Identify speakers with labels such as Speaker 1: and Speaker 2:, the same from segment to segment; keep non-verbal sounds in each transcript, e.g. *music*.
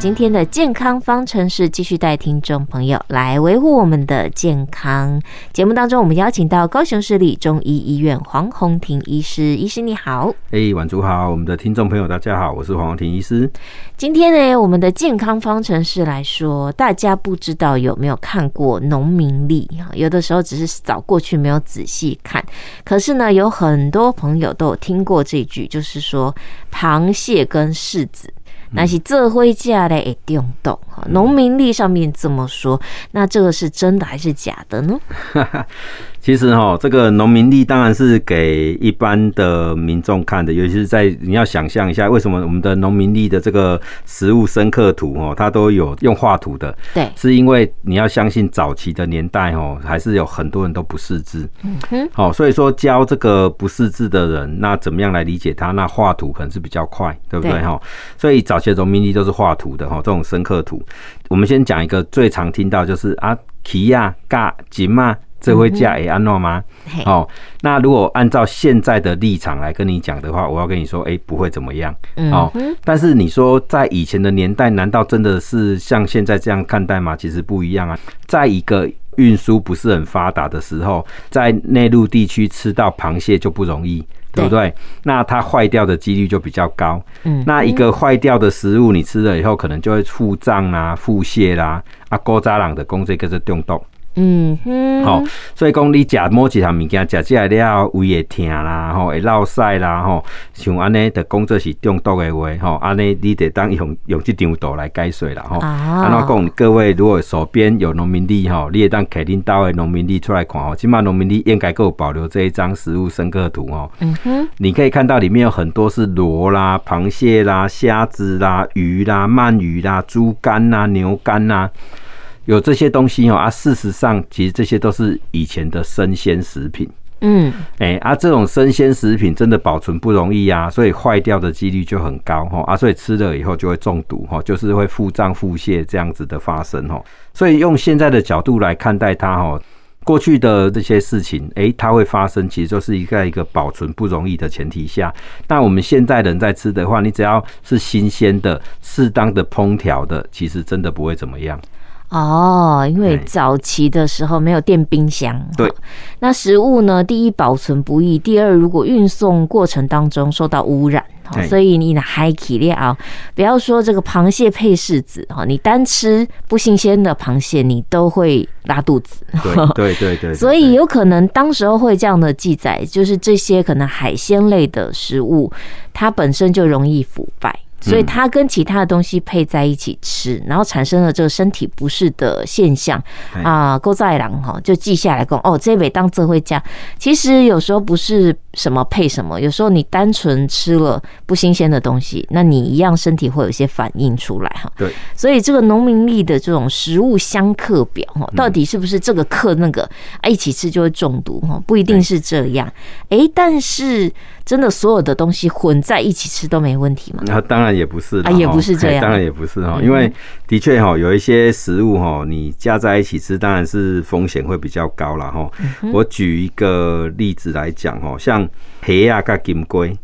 Speaker 1: 今天的健康方程式继续带听众朋友来维护我们的健康。节目当中，我们邀请到高雄市立中医医院黄宏庭医师，医师你好。
Speaker 2: 哎，晚主好，我们的听众朋友大家好，我是黄宏庭医师。
Speaker 1: 今天呢，我们的健康方程式来说，大家不知道有没有看过农民历？有的时候只是扫过去，没有仔细看。可是呢，有很多朋友都有听过这句，就是说螃蟹跟柿子。那是这回家的一定懂哈，农民历上面这么说，那这个是真的还是假的呢？*laughs*
Speaker 2: 其实哈，这个农民历当然是给一般的民众看的，尤其是在你要想象一下，为什么我们的农民历的这个食物深刻图哦，它都有用画图的，
Speaker 1: 对，
Speaker 2: 是因为你要相信早期的年代哦，还是有很多人都不识字，嗯哼，好，所以说教这个不识字的人，那怎么样来理解它？那画图可能是比较快，对不对哈？所以早期的农民历都是画图的哈，这种深刻图。我们先讲一个最常听到就是啊，奇呀、嘎、吉嘛。这会嫁也安诺吗？哦，那如果按照现在的立场来跟你讲的话，我要跟你说，哎，不会怎么样。哦，但是你说在以前的年代，难道真的是像现在这样看待吗？其实不一样啊。在一个运输不是很发达的时候，在内陆地区吃到螃蟹就不容易，对不对？那它坏掉的几率就比较高。嗯，那一个坏掉的食物，你吃了以后，可能就会腹胀啊、腹泻啦，啊，古早人的讲这个是中毒。嗯哼，好，所以讲你食某一项物件，食起来了胃会疼啦，吼会落屎啦，吼像安尼的工作是中毒的话，吼安尼你得当用 *laughs* 用这张图来解说啦，吼。安怎讲？各位如果手边有农民历，吼，你也当开恁兜的农民历出来看，吼，起码农民历应该够保留这一张食物深刻图，哦。嗯哼，你可以看到里面有很多是螺啦、螃蟹啦、虾子啦、鱼啦、鳗鱼啦、猪肝呐、牛肝呐。有这些东西哦啊，事实上，其实这些都是以前的生鲜食品。嗯，哎啊，这种生鲜食品真的保存不容易啊，所以坏掉的几率就很高哈啊，所以吃了以后就会中毒哈，就是会腹胀、腹泻这样子的发生哈。所以用现在的角度来看待它哈，过去的这些事情，哎，它会发生，其实就是一个一个保存不容易的前提下。那我们现在人在吃的话，你只要是新鲜的、适当的烹调的，其实真的不会怎么样。
Speaker 1: 哦，因为早期的时候没有电冰箱，
Speaker 2: 对，
Speaker 1: 那食物呢，第一保存不易，第二如果运送过程当中受到污染，所以你拿海起料，不要说这个螃蟹配柿子哈，你单吃不新鲜的螃蟹，你都会拉肚子。
Speaker 2: 对对对对，
Speaker 1: 所以有可能当时候会这样的记载，就是这些可能海鲜类的食物，它本身就容易腐败。所以它跟其他的东西配在一起吃，然后产生了这个身体不适的现象。啊。郭在郎哈就记下来讲哦，这位当这会讲，其实有时候不是什么配什么，有时候你单纯吃了不新鲜的东西，那你一样身体会有一些反应出来哈。
Speaker 2: 对，
Speaker 1: 所以这个农民历的这种食物相克表哈，到底是不是这个克那个啊一起吃就会中毒哈？不一定是这样。哎，但是真的所有的东西混在一起吃都没问题吗？
Speaker 2: 那当然。也不是
Speaker 1: 啊，也不是这样，
Speaker 2: 当然也不是哈，因为的确哈，有一些食物哈，你加在一起吃，当然是风险会比较高了哈。我举一个例子来讲哈，像虾啊跟金龟，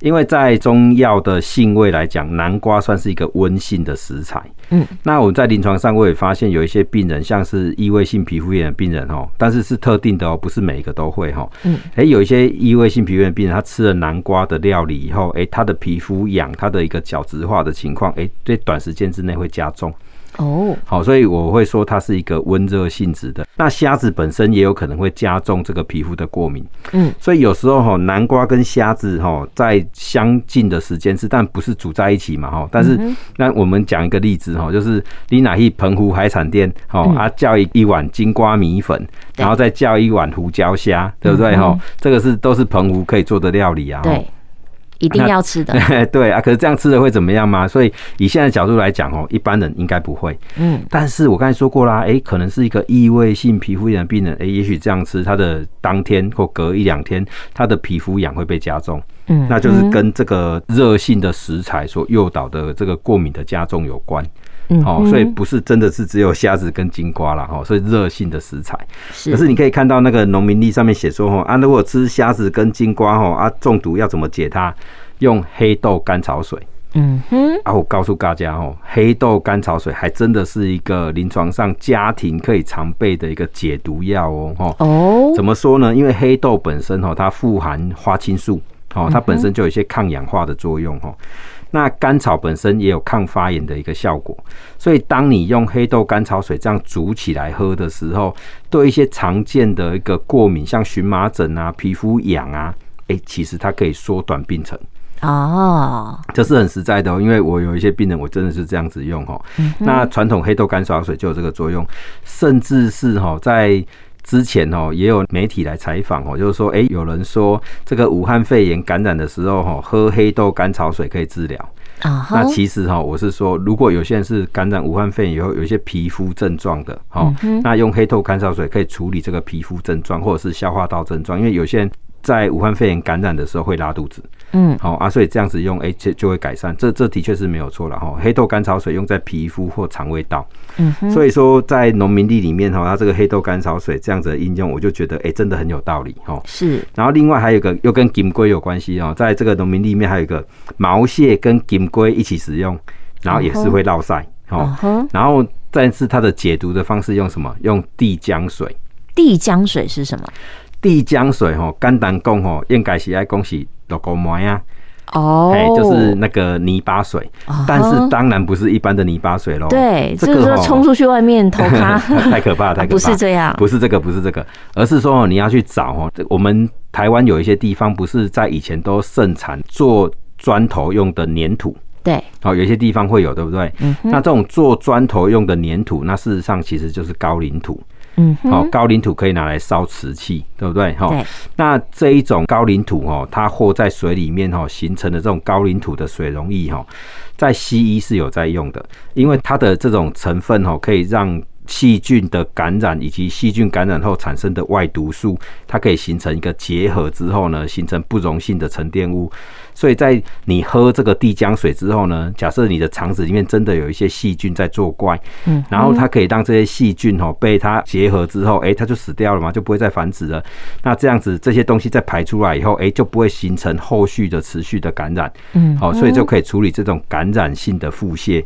Speaker 2: 因为在中药的性味来讲，南瓜算是一个温性的食材。嗯，那我们在临床上我也发现有一些病人，像是异位性皮肤炎的病人哦，但是是特定的哦，不是每一个都会哈。嗯，哎，有一些异位性皮肤炎的病人，他吃了南瓜的料理以后，哎，他的皮肤痒，他的一个角质化的情况，哎，在短时间之内会加重。哦，好，所以我会说它是一个温热性质的。那虾子本身也有可能会加重这个皮肤的过敏。嗯，所以有时候哈，南瓜跟虾子哈在相近的时间是，但不是煮在一起嘛哈。但是那我们讲一个例子哈，就是你拿去澎湖海产店哈啊叫一一碗金瓜米粉，然后再叫一碗胡椒虾，对不对哈？这个是都是澎湖可以做的料理啊。
Speaker 1: 对。一定要吃的，*laughs*
Speaker 2: 对啊，可是这样吃的会怎么样吗？所以以现在角度来讲哦，一般人应该不会。嗯，但是我刚才说过啦，哎，可能是一个异位性皮肤炎的病人，哎，也许这样吃，他的当天或隔一两天，他的皮肤痒会被加重。嗯，那就是跟这个热性的食材所诱导的这个过敏的加重有关。
Speaker 1: 嗯，
Speaker 2: 哦，所以不是真的是只有虾子跟金瓜啦，哈，所以热性的食材。可是你可以看到那个农民历上面写说，哈啊，如果吃虾子跟金瓜，哈啊中毒要怎么解它？用黑豆甘草水。
Speaker 1: 嗯哼，
Speaker 2: 啊，我告诉大家哦，黑豆甘草水还真的是一个临床上家庭可以常备的一个解毒药哦。哦，怎么说呢？因为黑豆本身哦，它富含花青素，哦，它本身就有一些抗氧化的作用哦。那甘草本身也有抗发炎的一个效果，所以当你用黑豆甘草水这样煮起来喝的时候，对一些常见的一个过敏，像荨麻疹啊、皮肤痒啊，哎，其实它可以缩短病程。
Speaker 1: 哦，
Speaker 2: 这是很实在的哦，因为我有一些病人，我真的是这样子用哦。那传统黑豆甘草水就有这个作用，甚至是哈，在之前哦，也有媒体来采访哦，就是说，哎，有人说这个武汉肺炎感染的时候哈，喝黑豆甘草水可以治疗。那其实哈，我是说，如果有些人是感染武汉肺炎以后有一些皮肤症状的，哈，那用黑豆甘草水可以处理这个皮肤症状或者是消化道症状，因为有些人。在武汉肺炎感染的时候会拉肚子，嗯，好啊，所以这样子用，哎，就就会改善，这这的确是没有错了哈。黑豆甘草水用在皮肤或肠胃道，嗯，所以说在农民地里面哈，它这个黑豆甘草水这样子的应用，我就觉得哎，真的很有道理哈。是，然后另外还有一个又跟金龟有关系哦，在这个农民地里面还有一个毛蟹跟金龟一起使用，然后也是会落晒，哦，然后但是它的解毒的方式用什么？用地浆水。
Speaker 1: 地浆水是什么？
Speaker 2: 地浆水吼，简单讲吼，应该是爱讲是落个馍啊，
Speaker 1: 哦，
Speaker 2: 就是那个泥巴水，但是当然不是一般的泥巴水喽。
Speaker 1: 对，这个冲出去外面偷咖，*laughs*
Speaker 2: 太可怕，*laughs* 太可怕。
Speaker 1: 不是这样，
Speaker 2: 不是这个，不是这个，而是说你要去找哦。我们台湾有一些地方不是在以前都盛产做砖头用的粘土，
Speaker 1: 对，
Speaker 2: 哦，有些地方会有，对不对？嗯，那这种做砖头用的粘土，那事实上其实就是高岭土。嗯，好，高岭土可以拿来烧瓷器，对不对？哈，那这一种高岭土哦，它和在水里面哈形成的这种高岭土的水溶液哈，在西医是有在用的，因为它的这种成分哈可以让。细菌的感染以及细菌感染后产生的外毒素，它可以形成一个结合之后呢，形成不溶性的沉淀物。所以在你喝这个地浆水之后呢，假设你的肠子里面真的有一些细菌在作怪，嗯，然后它可以让这些细菌哦被它结合之后，哎，它就死掉了嘛，就不会再繁殖了。那这样子这些东西再排出来以后，哎，就不会形成后续的持续的感染，嗯，好，所以就可以处理这种感染性的腹泻。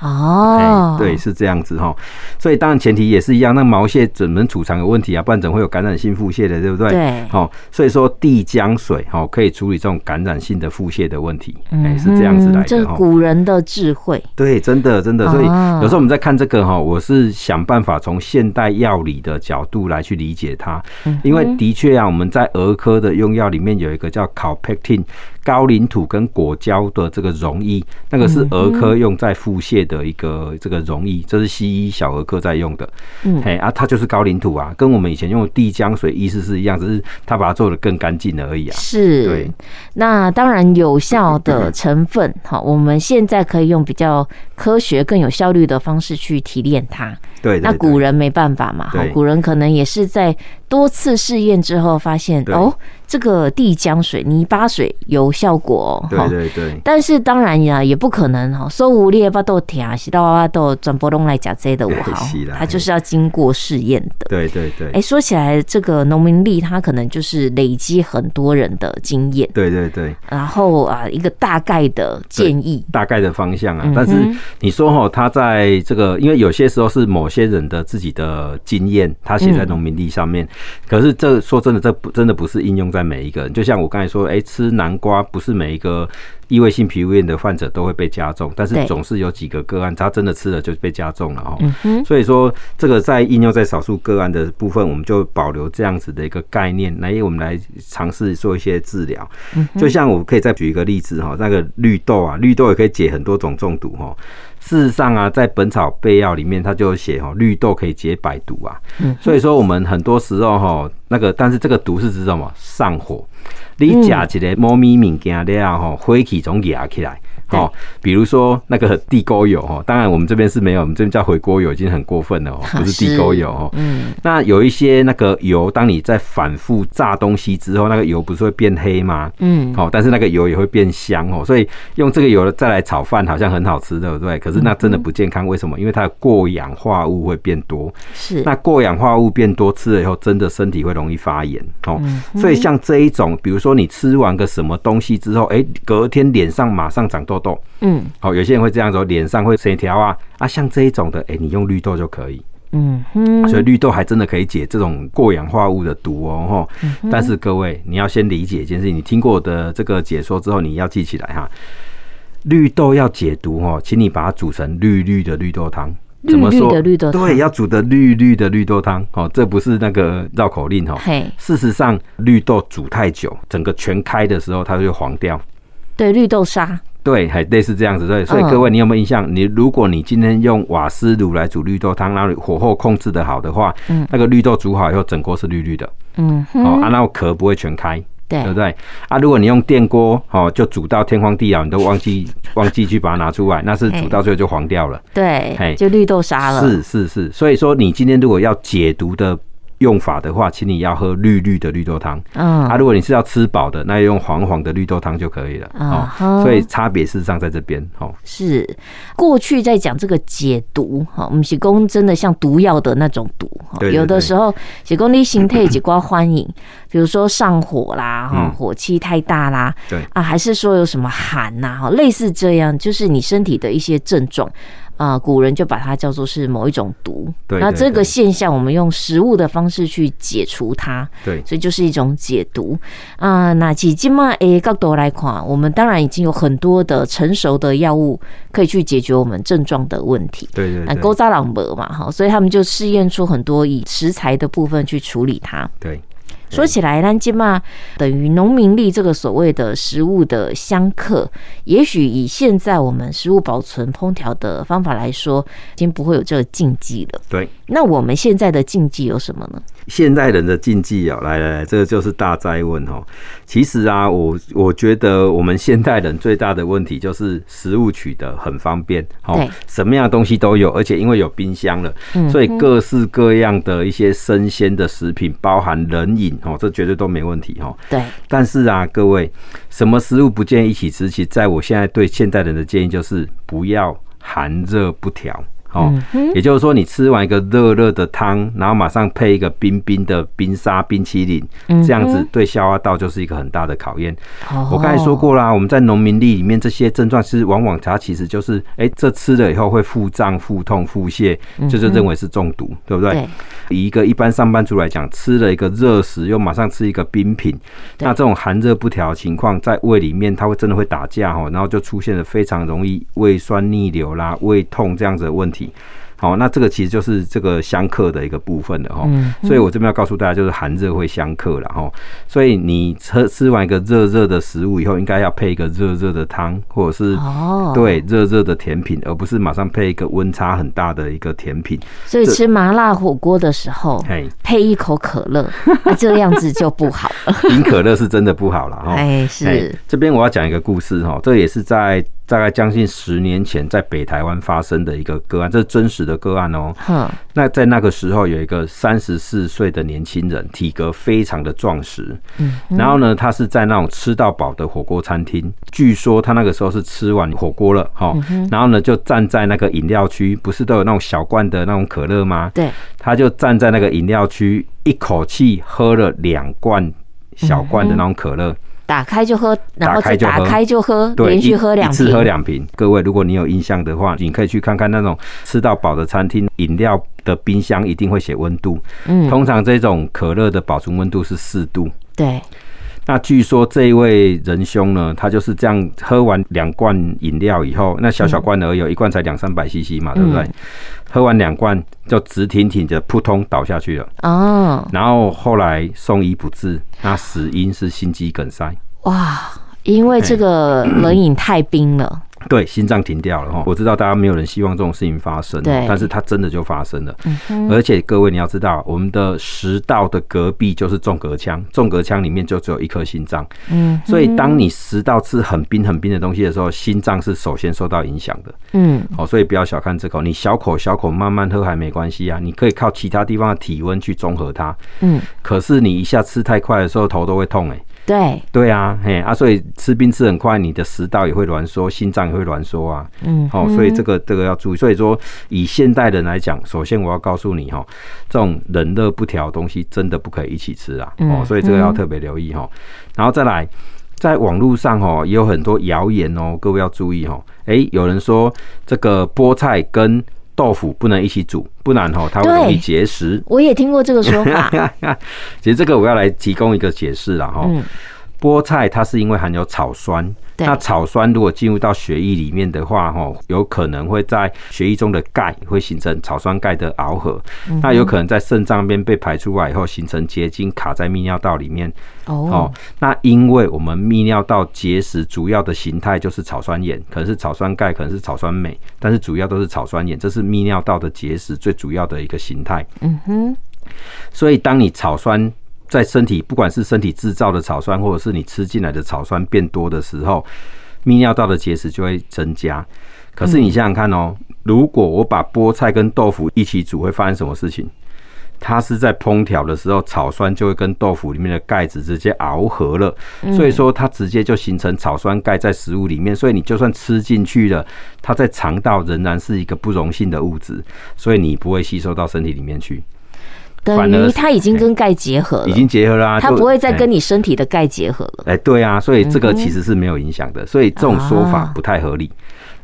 Speaker 2: 哦，对，是这样子哈，所以当然前提也是一样，那毛蟹怎么储藏有问题啊？不然怎么会有感染性腹泻的，对不对？对，好，所以说地浆水哈可以处理这种感染性的腹泻的问题，哎，是这样子来的。
Speaker 1: 这古人的智慧，
Speaker 2: 对，真的真的，所以有时候我们在看这个哈，我是想办法从现代药理的角度来去理解它，因为的确啊，我们在儿科的用药里面有一个叫考佩汀。高岭土跟果胶的这个溶液，那个是儿科用在腹泻的一个这个溶液，这是西医小儿科在用的。嗯，哎啊，它就是高岭土啊，跟我们以前用的地浆水意思是一样，只是它把它做的更干净而已啊。
Speaker 1: 是，对。那当然有效的成分，好，我们现在可以用比较科学、更有效率的方式去提炼它。对，那古人没办法嘛，好，古人可能也是在多次试验之后发现，哦，这个地浆水、泥巴水有效果，哦。
Speaker 2: 对对对。
Speaker 1: 但是当然呀，也不可能哈，说无列巴豆甜，洗到娃娃豆转波龙来讲这的我好，它就是要经过试验的。
Speaker 2: 对对对。
Speaker 1: 哎，说起来，这个农民力它可能就是累积很多人的经验。
Speaker 2: 对对对。
Speaker 1: 然后啊，一个大概的建议，
Speaker 2: 大概的方向啊。但是你说哈，他在这个，因为有些时候是某些人的自己的经验，他写在农民力上面。可是这说真的，这不真的不是应用在每一个人。就像我刚才说，哎，吃南瓜不是每一个异位性皮肤炎的患者都会被加重，但是总是有几个个案，他真的吃了就被加重了哈。所以说，这个在应用在少数个案的部分，我们就保留这样子的一个概念，来我们来尝试做一些治疗。就像我可以再举一个例子哈，那个绿豆啊，绿豆也可以解很多种中毒哈。事实上啊，在《本草备药》里面，它就写哦，绿豆可以解百毒啊。所以说，我们很多时候哈，那个，但是这个毒是指什么？上火。你吃一个猫咪物件了吼，火气总压起来，哦，比如说那个地沟油哦，当然我们这边是没有，我们这边叫回锅油，已经很过分了哦，不是地沟油哦。嗯，那有一些那个油，当你在反复炸东西之后，那个油不是会变黑吗？嗯，好，但是那个油也会变香哦，所以用这个油再来炒饭好像很好吃，对不对？可是那真的不健康，为什么？因为它的过氧化物会变多。是，那过氧化物变多，吃了以后真的身体会容易发炎哦。所以像这一种，比如说你吃完个什么东西之后，哎，隔天脸上马上长痘痘。嗯，好，有些人会这样说，脸上会线条啊啊，像这一种的，哎，你用绿豆就可以。嗯哼，所以绿豆还真的可以解这种过氧化物的毒哦。但是各位，你要先理解一件事情，你听过我的这个解说之后，你要记起来哈。绿豆要解毒哦，请你把它煮成绿绿的绿豆汤。怎么说？绿绿的绿豆汤。对，要煮的绿绿的绿豆汤哦，这不是那个绕口令哦。嘿，事实上，绿豆煮太久，整个全开的时候，它就黄掉。对，绿豆沙。对，还类似这样子。对，所以各位，你有没有印象？你如果你今天用瓦斯炉来煮绿豆汤，然后火候控制的好的话，嗯，那个绿豆煮好以后，整锅是绿绿的。嗯，哦，啊，那壳不会全开。对，对不对？啊，如果你用电锅，哦，就煮到天荒地老，你都忘记 *laughs* 忘记去把它拿出来，那是煮到最后就黄掉了。对，嘿，就绿豆沙了。是是是，所以说你今天如果要解毒的。用法的话，请你要喝绿绿的绿豆汤。嗯，啊，如果你是要吃饱的，那用黄黄的绿豆汤就可以了。哦，所以差别事实上在这边。哦，是过去在讲这个解毒，哈，我们是讲真的像毒药的那种毒。对，有的时候是讲你身体几挂欢迎，比如说上火啦，哈，火气太大啦，对啊，还是说有什么寒呐，哈，类似这样，就是你身体的一些症状。啊，古人就把它叫做是某一种毒。对，那这个现象，我们用食物的方式去解除它。对，所以就是一种解毒。啊，那起今嘛，诶，角度来看，我们当然已经有很多的成熟的药物可以去解决我们症状的问题。对对，那勾扎朗博嘛，哈，所以他们就试验出很多以食材的部分去处理它。对。说起来，咱今嘛等于农民力这个所谓的食物的相克，也许以现在我们食物保存烹调的方法来说，已经不会有这个禁忌了。对，那我们现在的禁忌有什么呢？现代人的禁忌哦，来来来，这个就是大灾问哦。其实啊，我我觉得我们现代人最大的问题就是食物取得很方便，哦，什么样的东西都有，而且因为有冰箱了，所以各式各样的一些生鲜的食品，包含冷饮哦，这绝对都没问题哈。对。但是啊，各位，什么食物不建议一起吃？其实在我现在对现代人的建议就是不要寒热不调。哦，也就是说，你吃完一个热热的汤，然后马上配一个冰冰的冰沙冰淇淋，这样子对消化道就是一个很大的考验。我刚才说过啦，我们在农民历里面这些症状是往往它其实就是，哎，这吃了以后会腹胀、腹痛、腹泻，就是认为是中毒，对不对？以一个一般上班族来讲，吃了一个热食，又马上吃一个冰品，那这种寒热不调的情况在胃里面，它会真的会打架哦，然后就出现了非常容易胃酸逆流啦、胃痛这样子的问题。好，那这个其实就是这个相克的一个部分的哈，所以我这边要告诉大家，就是寒热会相克了哈。所以你吃吃完一个热热的食物以后，应该要配一个热热的汤，或者是对热热的甜品，而不是马上配一个温差很大的一个甜品。所以吃麻辣火锅的时候，配一口可乐，那这样子就不好了。*laughs* 饮可乐是真的不好了哈。哎，是。这边我要讲一个故事哈，这也是在。大概将近十年前，在北台湾发生的一个个案，这是真实的个案哦。嗯。那在那个时候，有一个三十四岁的年轻人，体格非常的壮实。嗯。然后呢，他是在那种吃到饱的火锅餐厅。据说他那个时候是吃完火锅了，哈。然后呢，就站在那个饮料区，不是都有那种小罐的那种可乐吗？对。他就站在那个饮料区，一口气喝了两罐小罐的那种可乐。打开就喝，然后再打开就喝，连续喝两瓶，一次喝两瓶。各位，如果你有印象的话，你可以去看看那种吃到饱的餐厅，饮料的冰箱一定会写温度。嗯，通常这种可乐的保存温度是四度。对。那据说这一位仁兄呢，他就是这样喝完两罐饮料以后，那小小罐而已，一罐才两三百 CC 嘛，对不对？喝完两罐就直挺挺的扑通倒下去了。哦。然后后来送医不治，那死因是心肌梗塞。哇，因为这个冷饮太冰了。对，心脏停掉了哈。我知道大家没有人希望这种事情发生，
Speaker 1: 对，
Speaker 2: 但是它真的就发生了。
Speaker 1: 嗯、
Speaker 2: 而且各位你要知道，我们的食道的隔壁就是纵隔腔，纵隔腔里面就只有一颗心脏。嗯，所以当你食道吃很冰很冰的东西的时候，心脏是首先受到影响的。嗯，好，所以不要小看这口，你小口小口慢慢喝还没关系啊，你可以靠其他地方的体温去中和它。嗯，可是你一下吃太快的时候，头都会痛哎、欸。
Speaker 1: 对
Speaker 2: 对啊，嘿啊，所以吃冰吃很快，你的食道也会挛缩，心脏也会挛缩啊。嗯，好，所以这个这个要注意。所以说，以现代人来讲，首先我要告诉你哈，这种冷热不调的东西真的不可以一起吃啊。哦，所以这个要特别留意哈。然后再来，在网络上哈也有很多谣言哦，各位要注意哈。哎，有人说这个菠菜跟豆腐不能一起煮，不然哈它会容易结石。
Speaker 1: 我也听过这个说法。*laughs*
Speaker 2: 其实这个我要来提供一个解释了哈。菠菜它是因为含有草酸，那草酸如果进入到血液里面的话，哈，有可能会在血液中的钙会形成草酸钙的螯合，那有可能在肾脏边被排出来以后形成结晶卡在泌尿道里面。哦，那因为我们泌尿道结石主要的形态就是草酸盐，可能是草酸钙，可能是草酸镁，但是主要都是草酸盐，这是泌尿道的结石最主要的一个形态。嗯哼，所以当你草酸在身体，不管是身体制造的草酸，或者是你吃进来的草酸变多的时候，泌尿道的结石就会增加。可是你想想看哦，如果我把菠菜跟豆腐一起煮，会发生什么事情？它是在烹调的时候，草酸就会跟豆腐里面的钙质直接熬合了，所以说它直接就形成草酸钙在食物里面。所以你就算吃进去了，它在肠道仍然是一个不溶性的物质，所以你不会吸收到身体里面去。
Speaker 1: 等于它已经跟钙结合了，
Speaker 2: 已经结合了啊，
Speaker 1: 它不会再跟你身体的钙结合了。
Speaker 2: 哎，对啊，所以这个其实是没有影响的，所以这种说法不太合理。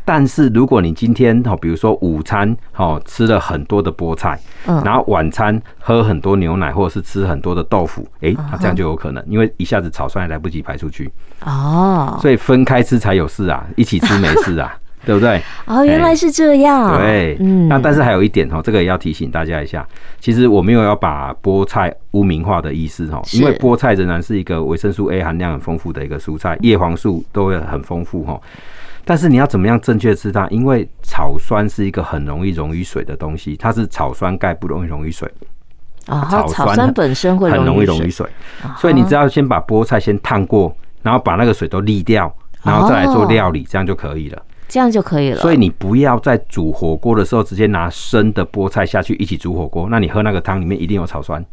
Speaker 2: 但是如果你今天哈，比如说午餐哈吃了很多的菠菜，然后晚餐喝很多牛奶，或者是吃很多的豆腐，哎，那这样就有可能，因为一下子草酸也来不及排出去。哦，所以分开吃才有事啊，一起吃没事啊。*laughs* 对不对？
Speaker 1: 哦，原来是这样。
Speaker 2: 对，嗯，那但是还有一点哈，这个也要提醒大家一下。其实我没有要把菠菜污名化的意思哈，因为菠菜仍然是一个维生素 A 含量很丰富的一个蔬菜，叶黄素都会很丰富哈。但是你要怎么样正确吃它？因为草酸是一个很容易溶于水的东西，它是草酸钙不容易溶于水。
Speaker 1: 啊，草酸本身会
Speaker 2: 很容易溶于水，所以你只要先把菠菜先烫过，然后把那个水都沥掉，然后再来做料理，这样就可以了。
Speaker 1: 这样就可以了。
Speaker 2: 所以你不要在煮火锅的时候直接拿生的菠菜下去一起煮火锅，那你喝那个汤里面一定有草酸。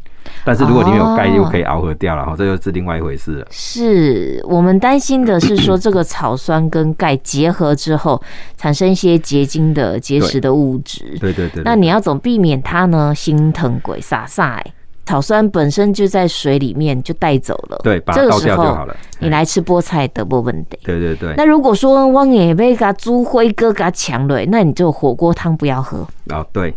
Speaker 2: 但是如果里面有钙，又可以螯合掉了，哈，这就是另外一回事了。
Speaker 1: 是我们担心的是说，这个草酸跟钙结合之后，产生一些结晶的结石的物质。
Speaker 2: 对对对。
Speaker 1: 那你要怎么避免它呢？心疼鬼傻傻哎。草酸本身就在水里面，就带走了。
Speaker 2: 对，把它倒掉就好了。
Speaker 1: 你来吃菠菜的不问题。
Speaker 2: 对对对。
Speaker 1: 那如果说我也被个猪灰哥给抢了，那你就火锅汤不要喝。
Speaker 2: 哦，对，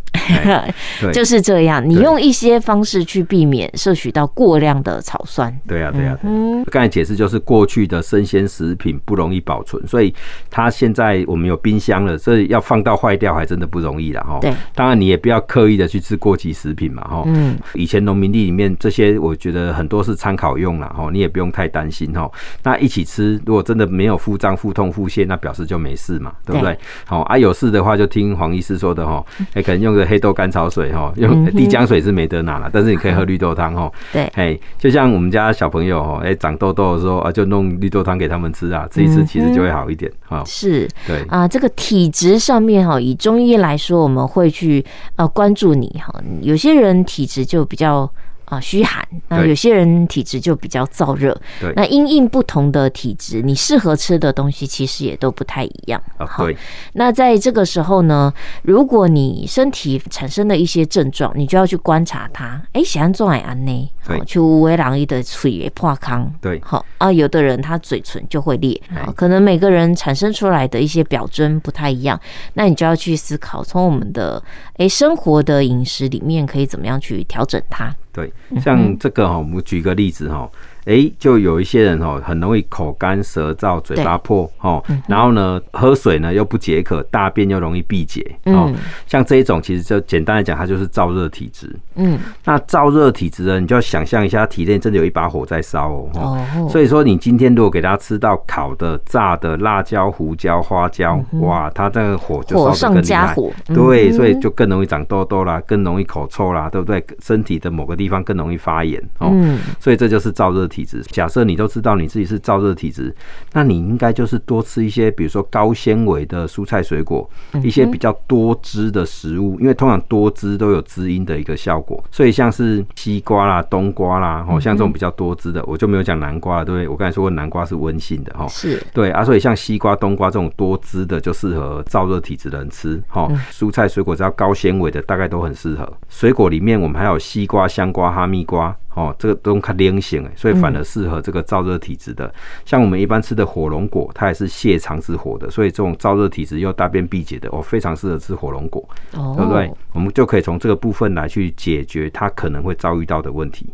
Speaker 2: *laughs*
Speaker 1: 就是这样。你用一些方式去避免摄取到过量的草酸。
Speaker 2: 对啊，对啊。嗯。刚才解释就是过去的生鲜食品不容易保存，所以它现在我们有冰箱了，所以要放到坏掉还真的不容易了哈。对。当然你也不要刻意的去吃过期食品嘛哈。嗯。以前农民地里面这些，我觉得很多是参考用了哈，你也不用太担心哈。那一起吃，如果真的没有腹胀、腹痛、腹泻，那表示就没事嘛，对不对？好啊，有事的话就听黄医师说的哈，哎，可能用个黑豆甘草水哈，用地浆水是没得拿了，但是你可以喝绿豆汤哈。对，哎，就像我们家小朋友哈，哎，长痘痘的时候啊，就弄绿豆汤给他们吃啊，吃一吃其实就会好一点哈。是，对
Speaker 1: 啊，这个体质上面哈，以中医来说，我们会去呃关注你哈，有些人体质就比较。啊，虚寒，那有些人体质就比较燥热。对，那因应不同的体质，你适合吃的东西其实也都不太一样。好，那在这个时候呢，如果你身体产生了一些症状，你就要去观察它。哎，喜欢做爱安呢？对，就微狼一的嘴也破康。对，好啊，有的人他嘴唇就会裂，可能每个人产生出来的一些表征不太一样，那你就要去思考，从我们的哎生活的饮食里面可以怎么样去调整它。
Speaker 2: 对，像这个哈，我们举个例子哈，哎、欸，就有一些人哦，很容易口干舌燥、嘴巴破哦，然后呢，喝水呢又不解渴，大便又容易闭结哦。像这一种，其实就简单来讲，它就是燥热体质。嗯，那燥热体质呢，你就要想象一下，体内真的有一把火在烧哦。哦。所以说，你今天如果给他吃到烤的、炸的、辣椒、胡椒、花椒，哇，他这个火就烧得更厉害。对，所以就更容易长痘痘啦，更容易口臭啦，对不对？身体的某个地方更容易发炎哦。嗯。所以这就是燥热。体质，假设你都知道你自己是燥热体质，那你应该就是多吃一些，比如说高纤维的蔬菜水果，一些比较多汁的食物，因为通常多汁都有滋阴的一个效果。所以像是西瓜啦、冬瓜啦，哦，像这种比较多汁的，我就没有讲南瓜了，对不对？我刚才说过南瓜是温性的哈，是对啊，所以像西瓜、冬瓜这种多汁的，就适合燥热体质的人吃哈。蔬菜水果只要高纤维的，大概都很适合。水果里面我们还有西瓜、香瓜、哈密瓜。哦，这个都较凉性诶，所以反而适合这个燥热体质的。像我们一般吃的火龙果，它也是泻肠之火的，所以这种燥热体质又大便闭结的，哦，非常适合吃火龙果，对不对？我们就可以从这个部分来去解决它可能会遭遇到的问题。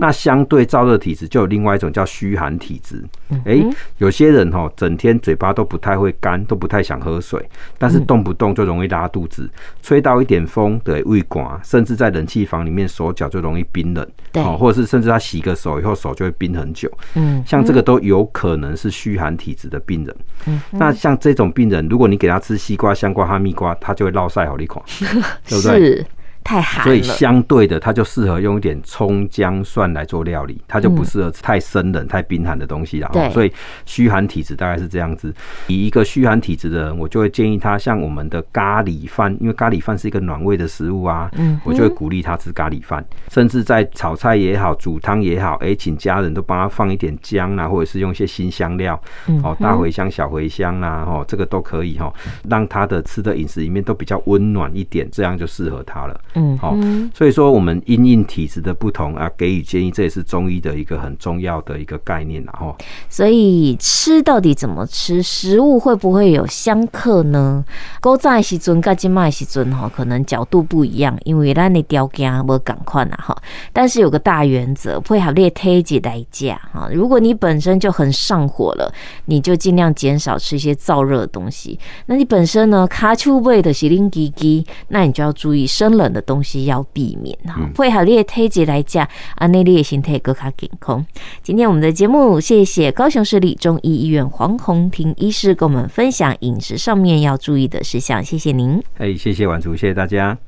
Speaker 2: 那相对燥热体质，就有另外一种叫虚寒体质。哎，有些人哈，整天嘴巴都不太会干，都不太想喝水，但是动不动就容易拉肚子，吹到一点风对胃管，甚至在冷气房里面手脚就容易冰冷。对。或者是甚至他洗个手以后手就会冰很久，嗯，像这个都有可能是虚寒体质的病人。嗯，那像这种病人，如果你给他吃西瓜、香瓜、哈密瓜，他就会落晒好利口，*laughs* 对不对？
Speaker 1: 太寒了，
Speaker 2: 所以相对的，它就适合用一点葱姜蒜来做料理，它就不适合吃太生冷、太冰寒的东西了。对，所以虚寒体质大概是这样子。以一个虚寒体质的人，我就会建议他像我们的咖喱饭，因为咖喱饭是一个暖胃的食物啊，嗯，我就会鼓励他吃咖喱饭，甚至在炒菜也好、煮汤也好，哎，请家人都帮他放一点姜啊，或者是用一些新香料，哦，大茴香、小茴香啊，哦，这个都可以哈，让他的吃的饮食里面都比较温暖一点，这样就适合他了。嗯，好，所以说我们因应体质的不同啊，给予建议，这也是中医的一个很重要的一个概念啦。哈，
Speaker 1: 所以吃到底怎么吃，食物会不会有相克呢？古早的时阵跟今麦时阵哈，可能角度不一样，因为咱的条件无共款啊哈。但是有个大原则，配合列体质来价哈。如果你本身就很上火了，你就尽量减少吃一些燥热的东西。那你本身呢，卡丘味的是冷基基，那你就要注意生冷的。东西要避免哈，配合你的体质来讲，啊，那你的身体更加健康。今天我们的节目，谢谢高雄市立中医医院黄宏庭医师跟我们分享饮食上面要注意的事项，谢谢您。
Speaker 2: 哎，谢谢婉竹，谢谢大家。